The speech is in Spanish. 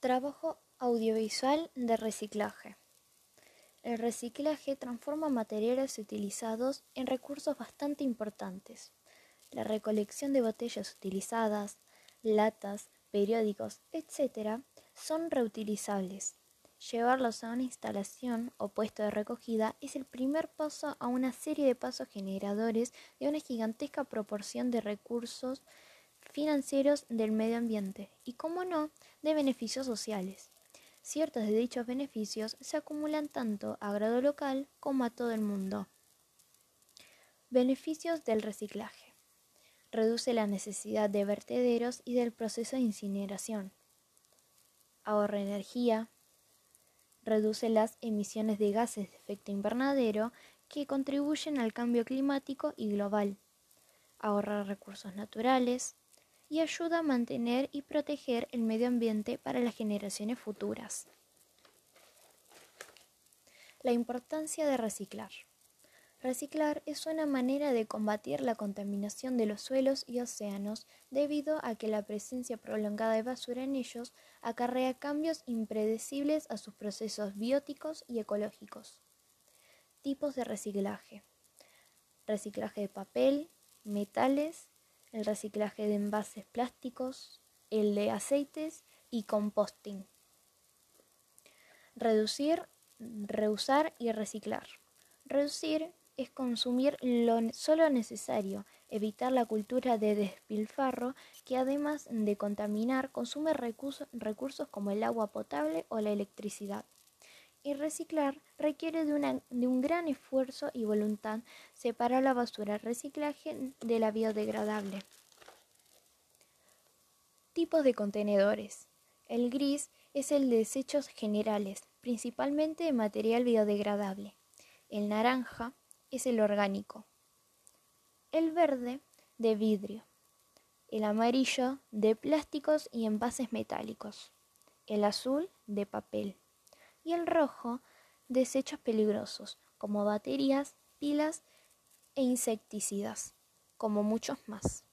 Trabajo audiovisual de reciclaje. El reciclaje transforma materiales utilizados en recursos bastante importantes. La recolección de botellas utilizadas, latas, periódicos, etc., son reutilizables. Llevarlos a una instalación o puesto de recogida es el primer paso a una serie de pasos generadores de una gigantesca proporción de recursos financieros del medio ambiente y, como no, de beneficios sociales. Ciertos de dichos beneficios se acumulan tanto a grado local como a todo el mundo. Beneficios del reciclaje. Reduce la necesidad de vertederos y del proceso de incineración. Ahorra energía. Reduce las emisiones de gases de efecto invernadero que contribuyen al cambio climático y global. Ahorra recursos naturales y ayuda a mantener y proteger el medio ambiente para las generaciones futuras. La importancia de reciclar. Reciclar es una manera de combatir la contaminación de los suelos y océanos debido a que la presencia prolongada de basura en ellos acarrea cambios impredecibles a sus procesos bióticos y ecológicos. Tipos de reciclaje. Reciclaje de papel, metales, el reciclaje de envases plásticos, el de aceites y composting. Reducir, reusar y reciclar. Reducir es consumir lo solo necesario, evitar la cultura de despilfarro que además de contaminar consume recursos, como el agua potable o la electricidad y reciclar requiere de, un gran esfuerzo y voluntad separar la basura reciclaje de la biodegradable. Tipos de contenedores. El gris es el de desechos generales, principalmente de material biodegradable. El naranja es el orgánico. El verde de vidrio. El amarillo de plásticos y envases metálicos. El azul de papel y el rojo desechos peligrosos como baterías, pilas e insecticidas, como muchos más.